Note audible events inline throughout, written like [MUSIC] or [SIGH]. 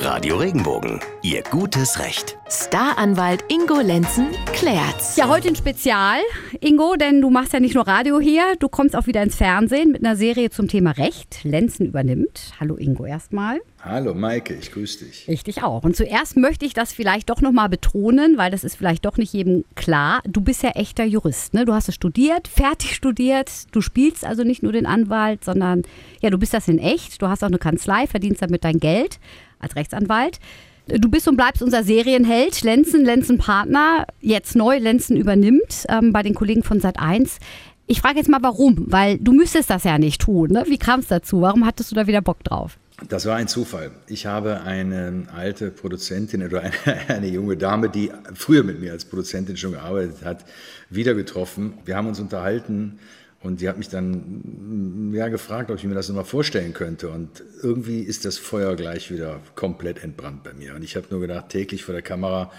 Radio Regenbogen, Ihr gutes Recht. Staranwalt Ingo Lenzen klärt's. Ja, heute ein Spezial, Ingo, denn du machst ja nicht nur Radio hier, du kommst auch wieder ins Fernsehen mit einer Serie zum Thema Recht. Lenzen übernimmt. Hallo Ingo erstmal. Hallo Maike, ich grüße dich. Ich dich auch. Und zuerst möchte ich das vielleicht doch nochmal betonen, weil das ist vielleicht doch nicht jedem klar. Du bist ja echter Jurist, ne? Du hast es studiert, fertig studiert. Du spielst also nicht nur den Anwalt, sondern ja, du bist das in echt. Du hast auch eine Kanzlei, verdienst damit dein Geld als Rechtsanwalt. Du bist und bleibst unser Serienheld, Lenzen, Lenzen Partner, jetzt neu, Lenzen übernimmt ähm, bei den Kollegen von Sat1. Ich frage jetzt mal, warum? Weil du müsstest das ja nicht tun. Ne? Wie kam es dazu? Warum hattest du da wieder Bock drauf? Das war ein Zufall. Ich habe eine alte Produzentin oder eine, [LAUGHS] eine, junge Dame, die früher mit mir als Produzentin schon gearbeitet hat, wieder getroffen. Wir haben uns unterhalten und die hat mich dann ja, gefragt, ob ich mir das nochmal vorstellen könnte. Und irgendwie ist das Feuer gleich wieder komplett entbrannt bei mir. Und ich habe nur gedacht, täglich vor der Kamera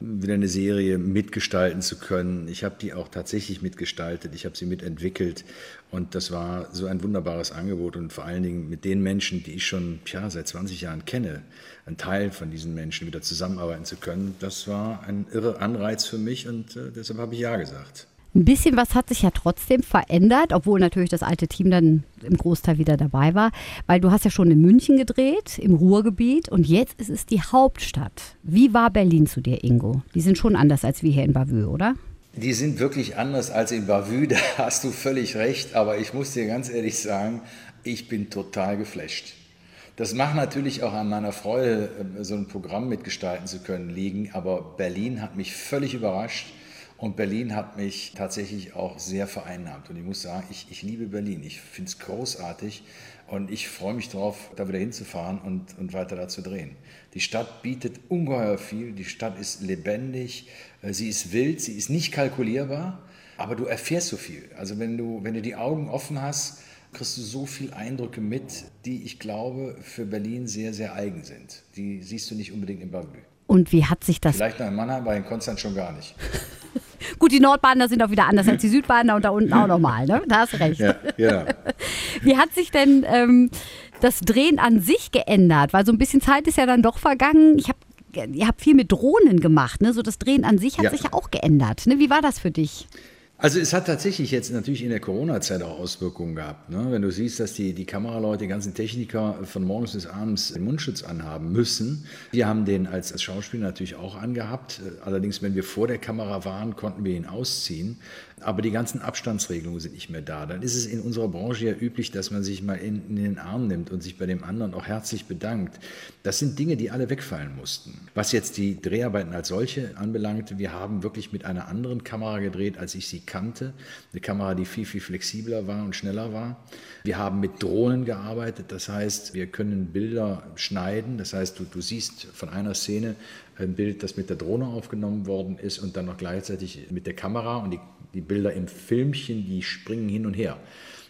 wieder eine Serie mitgestalten zu können. Ich habe die auch tatsächlich mitgestaltet, ich habe sie mitentwickelt und das war so ein wunderbares Angebot und vor allen Dingen mit den Menschen, die ich schon ja, seit 20 Jahren kenne, ein Teil von diesen Menschen wieder zusammenarbeiten zu können, das war ein irre Anreiz für mich und äh, deshalb habe ich Ja gesagt. Ein bisschen was hat sich ja trotzdem verändert, obwohl natürlich das alte Team dann im Großteil wieder dabei war, weil du hast ja schon in München gedreht, im Ruhrgebiet und jetzt ist es die Hauptstadt. Wie war Berlin zu dir, Ingo? Die sind schon anders als wir hier in Bavü, oder? Die sind wirklich anders als in Bavü, [LAUGHS] da hast du völlig recht, aber ich muss dir ganz ehrlich sagen, ich bin total geflasht. Das macht natürlich auch an meiner Freude, so ein Programm mitgestalten zu können, liegen, aber Berlin hat mich völlig überrascht und Berlin hat mich tatsächlich auch sehr vereinnahmt. Und ich muss sagen, ich, ich liebe Berlin. Ich finde es großartig und ich freue mich darauf, da wieder hinzufahren und, und weiter da zu drehen. Die Stadt bietet ungeheuer viel. Die Stadt ist lebendig, äh, sie ist wild, sie ist nicht kalkulierbar, aber du erfährst so viel. Also wenn du, wenn du die Augen offen hast, kriegst du so viele Eindrücke mit, die ich glaube für Berlin sehr, sehr eigen sind. Die siehst du nicht unbedingt in Bavü. Und wie hat sich das... Vielleicht noch in Mannheim, aber in Konstanz schon gar nicht. [LAUGHS] Gut, die Nordbahner sind auch wieder anders als die Südbahner und da unten auch nochmal, ne? Da hast recht. Ja, ja. [LAUGHS] Wie hat sich denn ähm, das Drehen an sich geändert? Weil so ein bisschen Zeit ist ja dann doch vergangen. Ich habe ihr habt viel mit Drohnen gemacht, ne? So das Drehen an sich hat ja. sich ja auch geändert. Ne? Wie war das für dich? Also es hat tatsächlich jetzt natürlich in der Corona-Zeit auch Auswirkungen gehabt. Ne? Wenn du siehst, dass die, die Kameraleute, die ganzen Techniker von morgens bis abends den Mundschutz anhaben müssen. Wir haben den als, als Schauspieler natürlich auch angehabt. Allerdings, wenn wir vor der Kamera waren, konnten wir ihn ausziehen. Aber die ganzen Abstandsregelungen sind nicht mehr da. Dann ist es in unserer Branche ja üblich, dass man sich mal in, in den Arm nimmt und sich bei dem anderen auch herzlich bedankt. Das sind Dinge, die alle wegfallen mussten. Was jetzt die Dreharbeiten als solche anbelangt, wir haben wirklich mit einer anderen Kamera gedreht, als ich sie kannte. Eine Kamera, die viel, viel flexibler war und schneller war. Wir haben mit Drohnen gearbeitet, das heißt, wir können Bilder schneiden. Das heißt, du, du siehst von einer Szene ein Bild, das mit der Drohne aufgenommen worden ist und dann noch gleichzeitig mit der Kamera und die, die Bilder im Filmchen, die springen hin und her.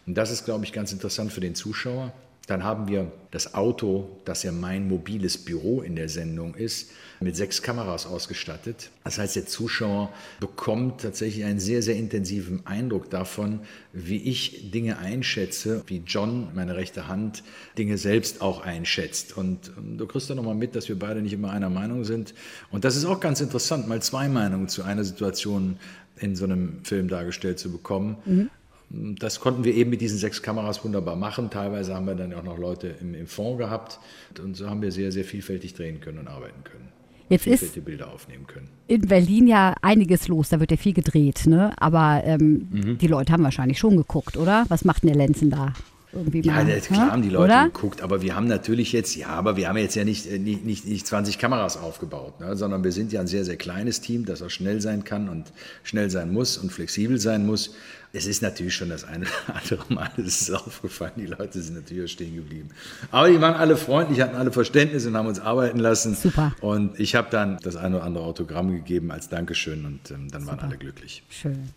Und das ist, glaube ich, ganz interessant für den Zuschauer. Dann haben wir das Auto, das ja mein mobiles Büro in der Sendung ist, mit sechs Kameras ausgestattet. Das heißt, der Zuschauer bekommt tatsächlich einen sehr, sehr intensiven Eindruck davon, wie ich Dinge einschätze, wie John, meine rechte Hand, Dinge selbst auch einschätzt. Und ähm, du kriegst dann nochmal mit, dass wir beide nicht immer einer Meinung sind. Und das ist auch ganz interessant, mal zwei Meinungen zu einer Situation in so einem Film dargestellt zu bekommen. Mhm. Das konnten wir eben mit diesen sechs Kameras wunderbar machen. Teilweise haben wir dann auch noch Leute im, im Fond gehabt. Und so haben wir sehr, sehr vielfältig drehen können und arbeiten können. Jetzt ist Bilder aufnehmen können. in Berlin ja einiges los, da wird ja viel gedreht, ne? aber ähm, mhm. die Leute haben wahrscheinlich schon geguckt, oder? Was macht denn der Lenzen da? Irgendwie ja, mal, klar ne? haben die Leute oder? geguckt, aber wir haben natürlich jetzt, ja, aber wir haben jetzt ja nicht, äh, nicht, nicht, nicht 20 Kameras aufgebaut, ne? sondern wir sind ja ein sehr, sehr kleines Team, das auch schnell sein kann und schnell sein muss und flexibel sein muss es ist natürlich schon das eine oder andere Mal, es ist aufgefallen, die Leute sind natürlich stehen geblieben. Aber die waren alle freundlich, hatten alle Verständnis und haben uns arbeiten lassen. Super. Und ich habe dann das eine oder andere Autogramm gegeben als Dankeschön und ähm, dann Super. waren alle glücklich. Schön.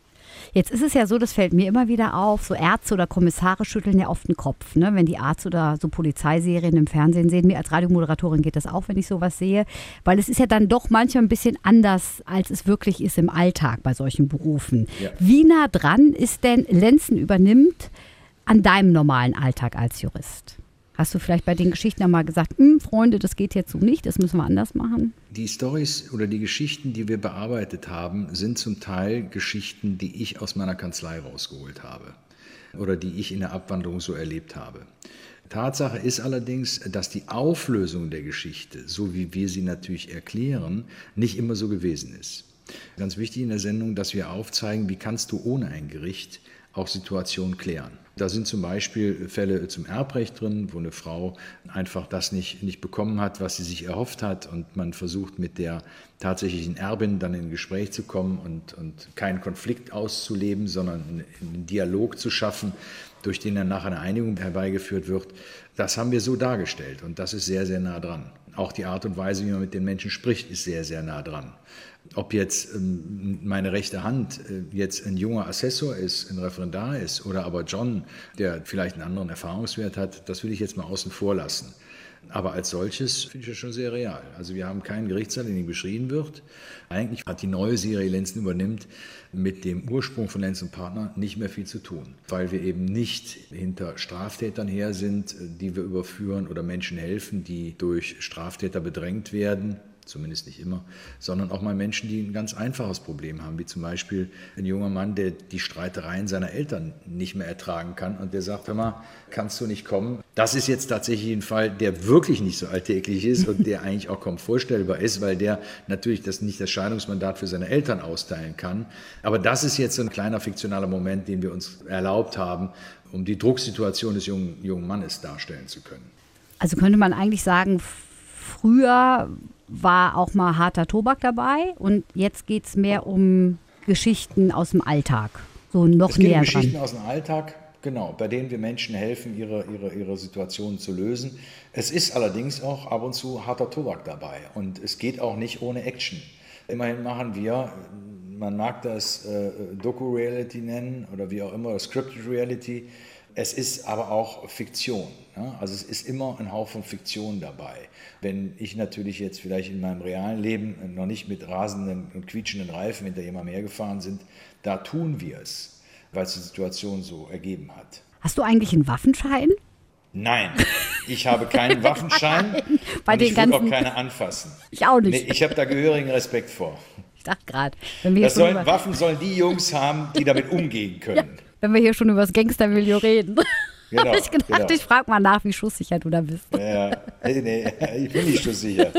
Jetzt ist es ja so, das fällt mir immer wieder auf, so Ärzte oder Kommissare schütteln ja oft den Kopf, ne? wenn die Arzt- oder so Polizeiserien im Fernsehen sehen. Mir als Radiomoderatorin geht das auch, wenn ich sowas sehe, weil es ist ja dann doch manchmal ein bisschen anders, als es wirklich ist im Alltag bei solchen Berufen. Ja. Wie nah dran ist denn Lenzen übernimmt an deinem normalen Alltag als Jurist? Hast du vielleicht bei den Geschichten ja mal gesagt, hm, Freunde, das geht jetzt so nicht, das müssen wir anders machen? Die Stories oder die Geschichten, die wir bearbeitet haben, sind zum Teil Geschichten, die ich aus meiner Kanzlei rausgeholt habe oder die ich in der Abwanderung so erlebt habe. Tatsache ist allerdings, dass die Auflösung der Geschichte, so wie wir sie natürlich erklären, nicht immer so gewesen ist. Ganz wichtig in der Sendung, dass wir aufzeigen, wie kannst du ohne ein Gericht auch Situationen klären. Da sind zum Beispiel Fälle zum Erbrecht drin, wo eine Frau einfach das nicht, nicht bekommen hat, was sie sich erhofft hat und man versucht mit der tatsächlichen Erbin dann in Gespräch zu kommen und, und keinen Konflikt auszuleben, sondern einen Dialog zu schaffen, durch den dann nachher eine Einigung herbeigeführt wird. Das haben wir so dargestellt und das ist sehr, sehr nah dran. Auch die Art und Weise, wie man mit den Menschen spricht, ist sehr, sehr nah dran. Ob jetzt ähm, meine rechte Hand äh, jetzt ein junger Assessor ist, ein Referendar ist oder aber John, der vielleicht einen anderen Erfahrungswert hat, das will ich jetzt mal außen vor lassen. Aber als solches finde ich das schon sehr real. Also wir haben keinen Gerichtssaal, in dem beschrieben wird. Eigentlich hat die neue Serie Lenzen übernimmt mit dem Ursprung von Lenz und Partner nicht mehr viel zu tun, weil wir eben nicht hinter Straftätern her sind, die wir überführen oder Menschen helfen, die durch Straftäter bedrängt werden zumindest nicht immer, sondern auch mal Menschen, die ein ganz einfaches Problem haben, wie zum Beispiel ein junger Mann, der die Streitereien seiner Eltern nicht mehr ertragen kann und der sagt, hör mal, kannst du nicht kommen? Das ist jetzt tatsächlich ein Fall, der wirklich nicht so alltäglich ist und der eigentlich auch kaum vorstellbar ist, weil der natürlich das nicht das Scheidungsmandat für seine Eltern austeilen kann. Aber das ist jetzt so ein kleiner fiktionaler Moment, den wir uns erlaubt haben, um die Drucksituation des jungen, jungen Mannes darstellen zu können. Also könnte man eigentlich sagen, früher war auch mal harter Tobak dabei und jetzt geht es mehr um Geschichten aus dem Alltag. So noch es geht näher um Geschichten aus dem Alltag, genau, bei denen wir Menschen helfen, ihre, ihre, ihre Situation zu lösen. Es ist allerdings auch ab und zu harter Tobak dabei und es geht auch nicht ohne Action. Immerhin machen wir, man mag das äh, Doku-Reality nennen oder wie auch immer, Scripted Reality, es ist aber auch Fiktion. Ja? Also es ist immer ein Haufen Fiktion dabei. Wenn ich natürlich jetzt vielleicht in meinem realen Leben noch nicht mit rasenden und quietschenden Reifen hinter jemandem hergefahren sind, da tun wir es, weil es die Situation so ergeben hat. Hast du eigentlich einen Waffenschein? Nein, ich habe keinen [LAUGHS] Waffenschein Bei und den ich ganzen... auch keine anfassen. Ich auch nicht. Nee, ich habe da gehörigen Respekt vor. Ich dachte gerade, sollen, Waffen sollen die Jungs haben, die damit umgehen [LAUGHS] können. Wenn wir hier schon über das Gangstermilieu reden. [LAUGHS] Genau, habe [LAUGHS] ich gedacht, genau. ich frage mal nach, wie schusssicher du da bist. Ja, nee, nee, ich bin nicht schusssicher.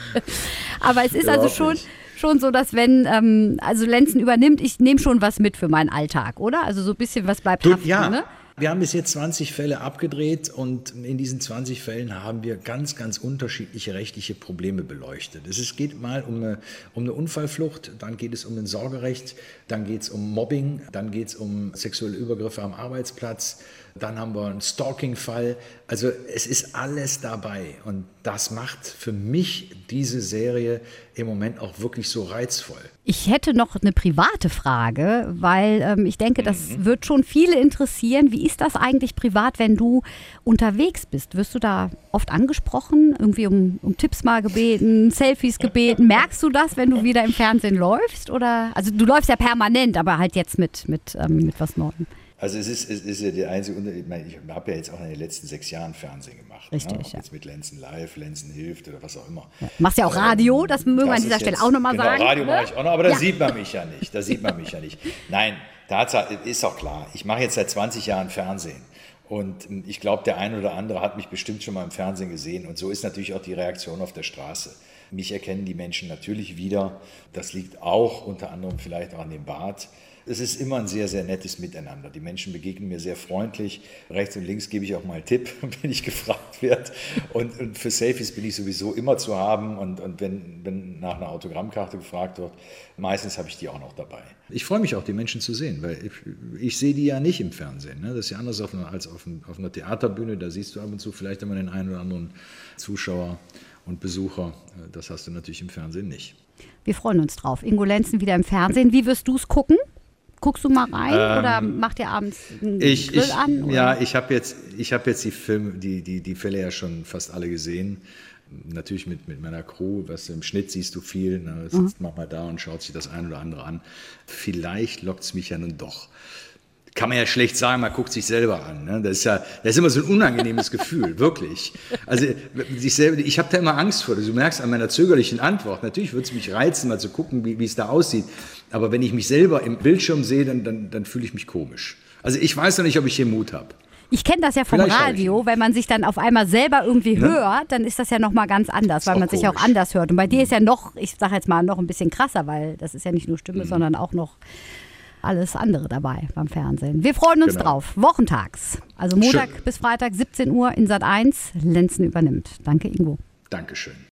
[LAUGHS] Aber es ist also schon, schon so, dass wenn, ähm, also Lenzen übernimmt, ich nehme schon was mit für meinen Alltag, oder? Also so ein bisschen was bleibt Du, haften, ja, ne? Wir haben bis jetzt 20 Fälle abgedreht und in diesen 20 Fällen haben wir ganz, ganz unterschiedliche rechtliche Probleme beleuchtet. Es geht mal um eine, um eine Unfallflucht, dann geht es um ein Sorgerecht, dann geht es um Mobbing, dann geht es um sexuelle Übergriffe am Arbeitsplatz, dann haben wir einen Stalking-Fall. Also es ist alles dabei und das macht für mich diese Serie im Moment auch wirklich so reizvoll. Ich hätte noch eine private Frage, weil ähm, ich denke, das wird schon viele interessieren. Wie ist das eigentlich privat, wenn du unterwegs bist? Wirst du da oft angesprochen, irgendwie um, um Tipps mal gebeten, Selfies gebeten? [LAUGHS] Merkst du das, wenn du wieder im Fernsehen läufst? Oder also du läufst ja permanent, aber halt jetzt mit, mit, ähm, mit was Neuem. Also es ist, es ist ja der einzige Unterschied, ich, meine, ich habe ja jetzt auch in den letzten sechs Jahren Fernsehen gemacht. Richtig, ne? Ja. Jetzt mit Lenzen Live, Lenzen hilft oder was auch immer. Ja. Machst ja auch Radio, das mögen wir an dieser Stelle auch nochmal genau, sagen. Radio ne? mache ich auch noch, aber da Ja. sieht man mich ja nicht. Da sieht man mich ja nicht. Nein, Tatsache ist auch klar. Ich mache jetzt seit 20 Jahren Fernsehen. Und ähm, ich glaube, der eine oder andere hat mich bestimmt schon mal im Fernsehen gesehen. Und so ist natürlich auch die Reaktion auf der Straße. Mich erkennen die Menschen natürlich wieder. Das liegt auch unter anderem vielleicht auch an dem Bart. Es ist immer ein sehr, sehr nettes Miteinander. Die Menschen begegnen mir sehr freundlich. Rechts und links gebe ich auch mal einen Tipp, [LAUGHS] wenn ich gefragt werde. Und, und für Selfies bin ich sowieso immer zu haben. Und, und wenn, wenn nach einer Autogrammkarte gefragt wird, meistens habe ich die auch noch dabei. Ich freue mich auch, die Menschen zu sehen, weil ich, ich sehe die ja nicht im Fernsehen. Ne? Das ist ja anders auf einer, als auf, ein, auf einer Theaterbühne. Da siehst du ab und zu vielleicht immer den einen oder anderen Zuschauer und Besucher. Das hast du natürlich im Fernsehen nicht. Wir freuen uns drauf. Ingo Lenzen wieder im Fernsehen. Wie wirst du es gucken? Guckst du mal rein oder macht ihr abends einen Ähm, Ich, Grill ich, an? Oder? ja, ich habe jetzt, ich hab jetzt die, Filme, die, die, die Fälle ja schon fast alle gesehen. Natürlich mit, mit meiner Crew, was im Schnitt siehst du viel, ne, sitzt Mhm. manchmal da und schaut sich das ein oder andere an. Vielleicht lockt es mich ja nun doch. Kann man ja schlecht sagen, man guckt sich selber an. Ne? Das ist ja, das ist immer so ein unangenehmes Gefühl, [LAUGHS] wirklich. Also sich selber, ich habe da immer Angst vor. Du merkst an meiner zögerlichen Antwort. Natürlich würde es mich reizen, mal zu gucken, wie, es da aussieht. Aber wenn ich mich selber im Bildschirm sehe, dann, dann, dann fühle ich mich komisch. Also ich weiß noch nicht, ob ich hier Mut habe. Ich kenne das ja vom Vielleicht Radio, wenn man sich dann auf einmal selber irgendwie Ne? hört, dann ist das ja nochmal ganz anders, weil man sich auch anders hört. Und bei dir ist ja noch, ich sage jetzt mal, noch ein bisschen krasser, weil das ist ja nicht nur Stimme, Mhm. sondern auch noch alles andere dabei beim Fernsehen. Wir freuen uns Genau. drauf. Wochentags. Also Montag Schön. bis Freitag, 17 Uhr in Sat 1. Lenzen übernimmt. Danke, Ingo. Dankeschön.